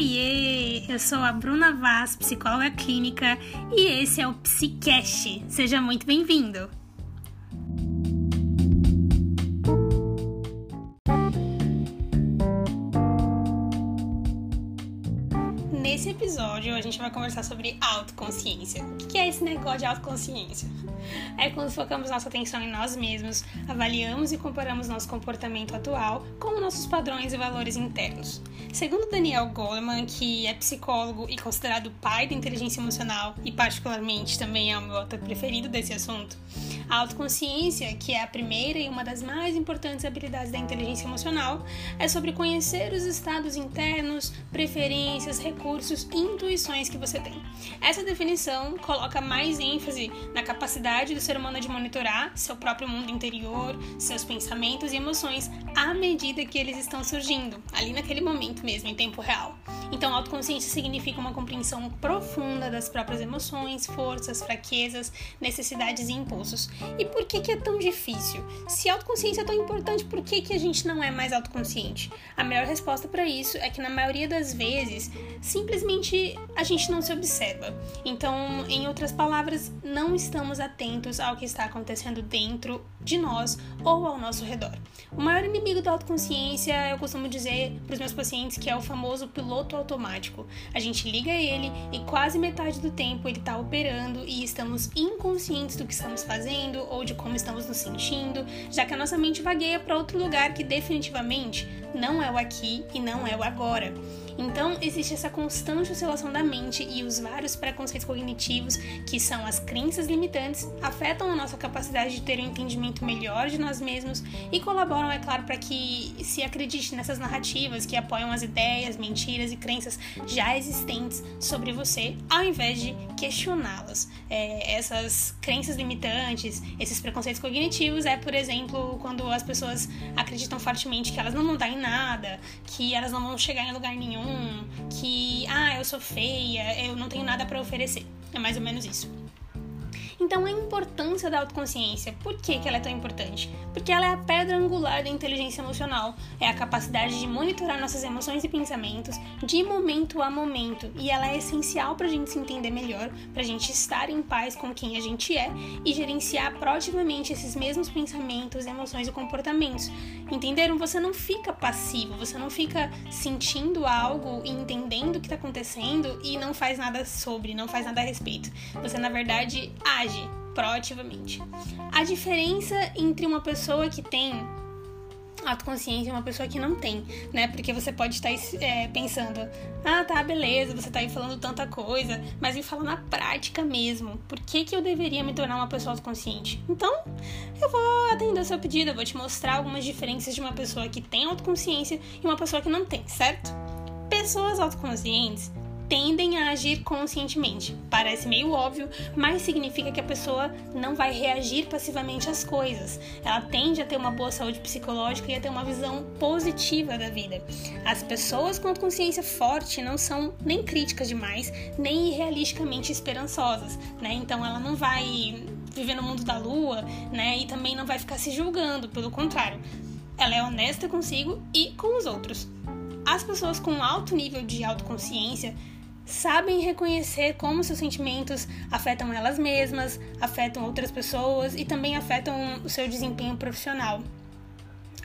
Oiê! Eu sou a Bruna Vaz, psicóloga clínica, e esse é o Psicast. Seja muito bem-vindo! Nesse episódio, a gente vai conversar sobre autoconsciência. O que é esse negócio de autoconsciência? É quando focamos nossa atenção em nós mesmos, avaliamos e comparamos nosso comportamento atual com nossos padrões e valores internos. Segundo Daniel Goleman, que é psicólogo e considerado o pai da inteligência emocional e, particularmente, também é o meu autor preferido desse assunto, a autoconsciência, que é a primeira e uma das mais importantes habilidades da inteligência emocional, é sobre conhecer os estados internos, preferências, recursos e intuições que você tem. Essa definição coloca mais ênfase na capacidade do ser humano de monitorar seu próprio mundo interior, seus pensamentos e emoções à medida que eles estão surgindo, ali naquele momento mesmo, em tempo real. Então, autoconsciência significa uma compreensão profunda das próprias emoções, forças, fraquezas, necessidades e impulsos. E por que, que é tão difícil? Se autoconsciência é tão importante, por que, que a gente não é mais autoconsciente? A melhor resposta para isso é que, na maioria das vezes, simplesmente a gente não se observa. Então, em outras palavras, não estamos atentos ao que está acontecendo dentro de nós ou ao nosso redor. O maior inimigo da autoconsciência, eu costumo dizer para os meus pacientes que é o famoso piloto automático. A gente liga ele e quase metade do tempo ele está operando e estamos inconscientes do que estamos fazendo ou de como estamos nos sentindo, já que a nossa mente vagueia para outro lugar que definitivamente não é o aqui e não é o agora. Então, existe essa constante oscilação da mente e os vários preconceitos cognitivos, que são as crenças limitantes, afetam a nossa capacidade de ter um entendimento melhor de nós mesmos e colaboram, é claro, para que se acredite nessas narrativas que apoiam as ideias, mentiras e crenças já existentes sobre você, ao invés de questioná-las. É, essas crenças limitantes, esses preconceitos cognitivos, é, por exemplo, quando as pessoas acreditam fortemente que elas não vão dar em nada, que elas não vão chegar em lugar nenhum que, ah, eu sou feia, eu não tenho nada para oferecer. É mais ou menos isso. Então, a importância da autoconsciência. Por que, que ela é tão importante? Porque ela é a pedra angular da inteligência emocional. É a capacidade de monitorar nossas emoções e pensamentos de momento a momento. E ela é essencial para a gente se entender melhor, para a gente estar em paz com quem a gente é e gerenciar proativamente esses mesmos pensamentos, emoções e comportamentos. Entenderam? Você não fica passivo, você não fica sentindo algo e entendendo o que está acontecendo e não faz nada sobre, não faz nada a respeito. Você, na verdade, age age proativamente. A diferença entre uma pessoa que tem autoconsciência e uma pessoa que não tem, né? Porque você pode estar é, pensando, ah, tá, beleza, você tá aí falando tanta coisa, mas me fala na prática mesmo. Por que, que eu deveria me tornar uma pessoa autoconsciente? Então, eu vou atender o seu pedido, eu vou te mostrar algumas diferenças de uma pessoa que tem autoconsciência e uma pessoa que não tem, certo? Pessoas autoconscientes tendem a agir conscientemente. Parece meio óbvio, mas significa que a pessoa não vai reagir passivamente às coisas. Ela tende a ter uma boa saúde psicológica e a ter uma visão positiva da vida. As pessoas com consciência forte não são nem críticas demais, nem irrealisticamente esperançosas, né? Então ela não vai viver no mundo da lua, né? E também não vai ficar se julgando, pelo contrário. Ela é honesta consigo e com os outros. As pessoas com alto nível de autoconsciência sabem reconhecer como seus sentimentos afetam elas mesmas, afetam outras pessoas e também afetam o seu desempenho profissional.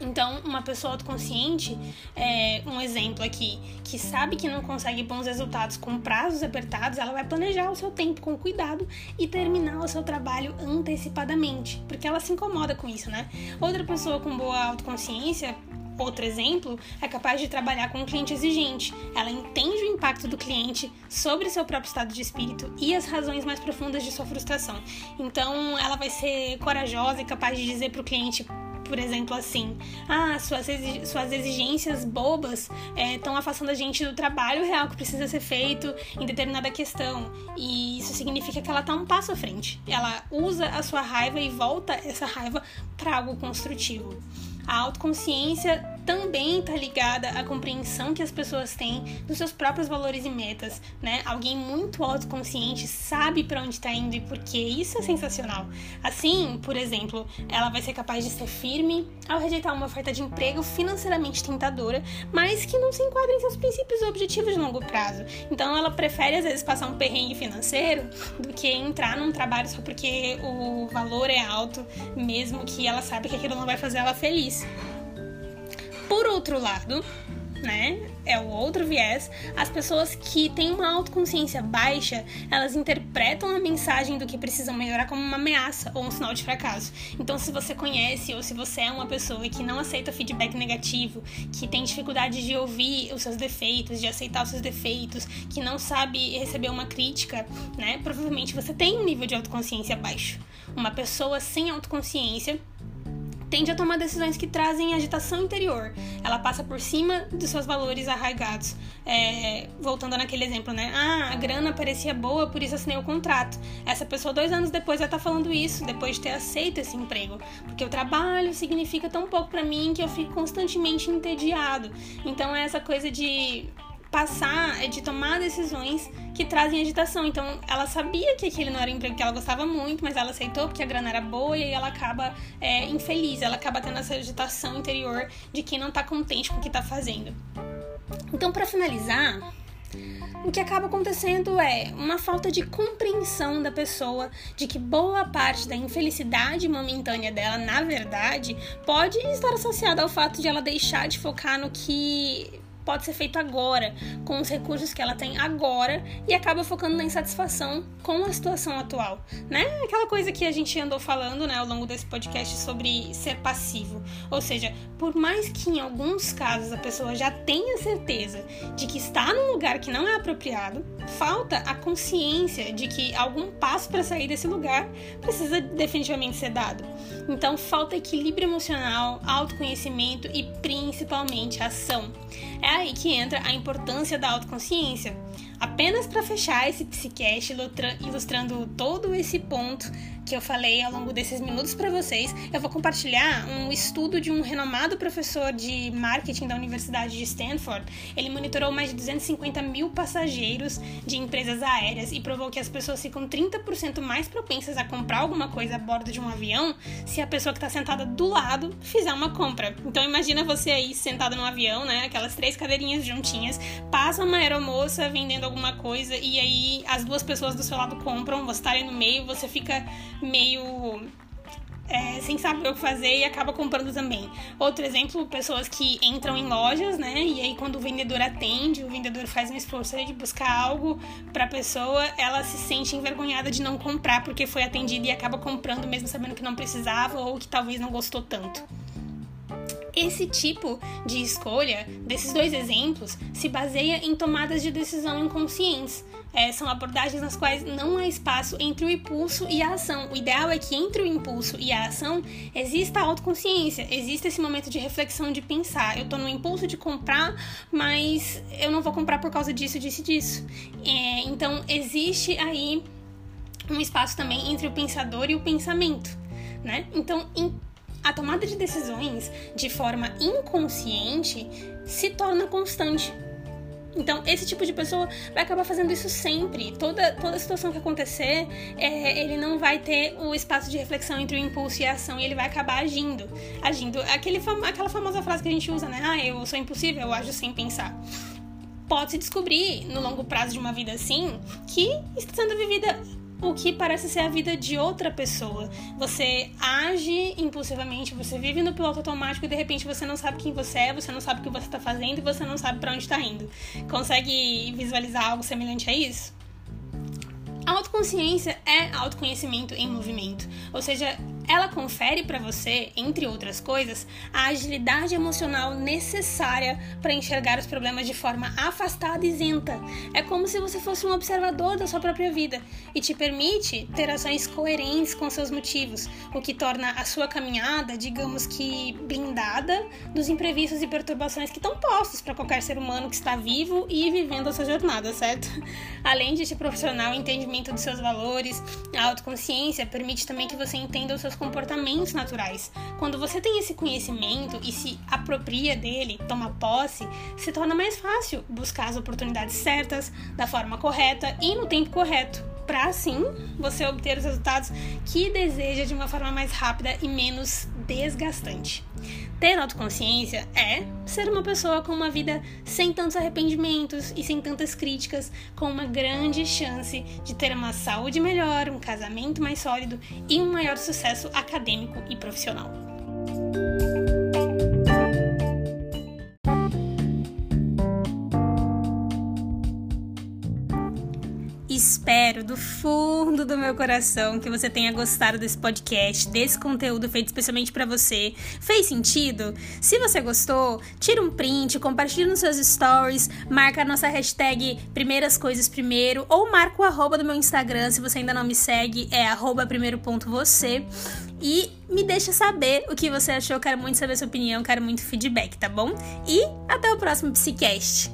Então, uma pessoa autoconsciente, é, um exemplo aqui, que sabe que não consegue bons resultados com prazos apertados, ela vai planejar o seu tempo com cuidado e terminar o seu trabalho antecipadamente, porque ela se incomoda com isso, né? Outra pessoa com boa autoconsciência Outro exemplo é capaz de trabalhar com um cliente exigente. Ela entende o impacto do cliente sobre seu próprio estado de espírito e as razões mais profundas de sua frustração. Então, ela vai ser corajosa e capaz de dizer para o cliente, por exemplo, assim: Ah, suas, suas exigências bobas estão é, afastando a gente do trabalho real que precisa ser feito em determinada questão. E isso significa que ela está um passo à frente. Ela usa a sua raiva e volta essa raiva para algo construtivo. A autoconsciência também está ligada à compreensão que as pessoas têm dos seus próprios valores e metas, né? Alguém muito autoconsciente sabe para onde está indo e por quê. Isso é sensacional. Assim, por exemplo, ela vai ser capaz de ser firme ao rejeitar uma oferta de emprego financeiramente tentadora, mas que não se enquadra em seus princípios e objetivos de longo prazo. Então, ela prefere às vezes passar um perrengue financeiro do que entrar num trabalho só porque o valor é alto, mesmo que ela sabe que aquilo não vai fazer ela feliz. Por outro lado, né? É o outro viés. As pessoas que têm uma autoconsciência baixa, elas interpretam a mensagem do que precisam melhorar como uma ameaça ou um sinal de fracasso. Então, se você conhece ou se você é uma pessoa que não aceita feedback negativo, que tem dificuldade de ouvir os seus defeitos, de aceitar os seus defeitos, que não sabe receber uma crítica, né? Provavelmente você tem um nível de autoconsciência baixo. Uma pessoa sem autoconsciência tende a tomar decisões que trazem agitação interior. Ela passa por cima dos seus valores arraigados. É, voltando naquele exemplo, né? Ah, a grana parecia boa, por isso assinei o contrato. Essa pessoa, dois anos depois, já tá falando isso, depois de ter aceito esse emprego. Porque o trabalho significa tão pouco para mim que eu fico constantemente entediado. Então é essa coisa de passar, é de tomar decisões que trazem agitação. Então, ela sabia que aquele não era um emprego que ela gostava muito, mas ela aceitou porque a grana era boa e aí ela acaba é, infeliz, ela acaba tendo essa agitação interior de quem não tá contente com o que tá fazendo. Então, para finalizar, o que acaba acontecendo é uma falta de compreensão da pessoa de que boa parte da infelicidade momentânea dela, na verdade, pode estar associada ao fato de ela deixar de focar no que pode ser feito agora, com os recursos que ela tem agora e acaba focando na insatisfação com a situação atual, né? Aquela coisa que a gente andou falando, né, ao longo desse podcast sobre ser passivo. Ou seja, por mais que em alguns casos a pessoa já tenha certeza de que está num lugar que não é apropriado, falta a consciência de que algum passo para sair desse lugar precisa definitivamente ser dado. Então, falta equilíbrio emocional, autoconhecimento e principalmente ação. É aí que entra a importância da autoconsciência. Apenas para fechar esse psicast ilustrando todo esse ponto que eu falei ao longo desses minutos para vocês, eu vou compartilhar um estudo de um renomado professor de marketing da Universidade de Stanford. Ele monitorou mais de 250 mil passageiros de empresas aéreas e provou que as pessoas ficam 30% mais propensas a comprar alguma coisa a bordo de um avião se a pessoa que está sentada do lado fizer uma compra. Então imagina você aí sentada no avião, né? Aquelas três cadeirinhas juntinhas, passa uma aeromoça vendendo alguma coisa e aí as duas pessoas do seu lado compram, você tá ali no meio, você fica meio é, sem saber o que fazer e acaba comprando também. Outro exemplo, pessoas que entram em lojas, né? E aí quando o vendedor atende, o vendedor faz um esforço de buscar algo para a pessoa, ela se sente envergonhada de não comprar porque foi atendida e acaba comprando mesmo sabendo que não precisava ou que talvez não gostou tanto. Esse tipo de escolha, desses dois exemplos, se baseia em tomadas de decisão inconscientes. É, são abordagens nas quais não há espaço entre o impulso e a ação. O ideal é que entre o impulso e a ação exista a autoconsciência, exista esse momento de reflexão, de pensar. Eu tô no impulso de comprar, mas eu não vou comprar por causa disso, disso e disso. É, então, existe aí um espaço também entre o pensador e o pensamento, né? Então, em a tomada de decisões de forma inconsciente se torna constante. Então, esse tipo de pessoa vai acabar fazendo isso sempre. Toda, toda situação que acontecer, é, ele não vai ter o espaço de reflexão entre o impulso e a ação e ele vai acabar agindo. Agindo. Aquele, aquela famosa frase que a gente usa, né? Ah, eu sou impossível, eu ajo sem pensar. Pode-se descobrir, no longo prazo de uma vida assim, que está sendo vivida o que parece ser a vida de outra pessoa. Você age impulsivamente, você vive no piloto automático e de repente você não sabe quem você é, você não sabe o que você está fazendo e você não sabe para onde está indo. Consegue visualizar algo semelhante a isso? A autoconsciência é autoconhecimento em movimento, ou seja, ela confere para você, entre outras coisas, a agilidade emocional necessária para enxergar os problemas de forma afastada e isenta. É como se você fosse um observador da sua própria vida e te permite ter ações coerentes com seus motivos, o que torna a sua caminhada, digamos que blindada dos imprevistos e perturbações que estão postos para qualquer ser humano que está vivo e vivendo a sua jornada, certo? Além de te proporcionar o entendimento dos seus valores, a autoconsciência permite também que você entenda os seus comportamentos naturais. Quando você tem esse conhecimento e se apropria dele, toma posse, se torna mais fácil buscar as oportunidades certas, da forma correta e no tempo correto para assim você obter os resultados que deseja de uma forma mais rápida e menos desgastante. Ter autoconsciência é ser uma pessoa com uma vida sem tantos arrependimentos e sem tantas críticas, com uma grande chance de ter uma saúde melhor, um casamento mais sólido e um maior sucesso acadêmico e profissional. Espero do fundo do meu coração que você tenha gostado desse podcast, desse conteúdo feito especialmente para você. Fez sentido? Se você gostou, tira um print, compartilha nos seus stories, marca a nossa hashtag Primeiras Coisas Primeiro ou marca o arroba do meu Instagram se você ainda não me segue, é arroba primeiro ponto você. E me deixa saber o que você achou, quero muito saber sua opinião, quero muito feedback, tá bom? E até o próximo Psicast!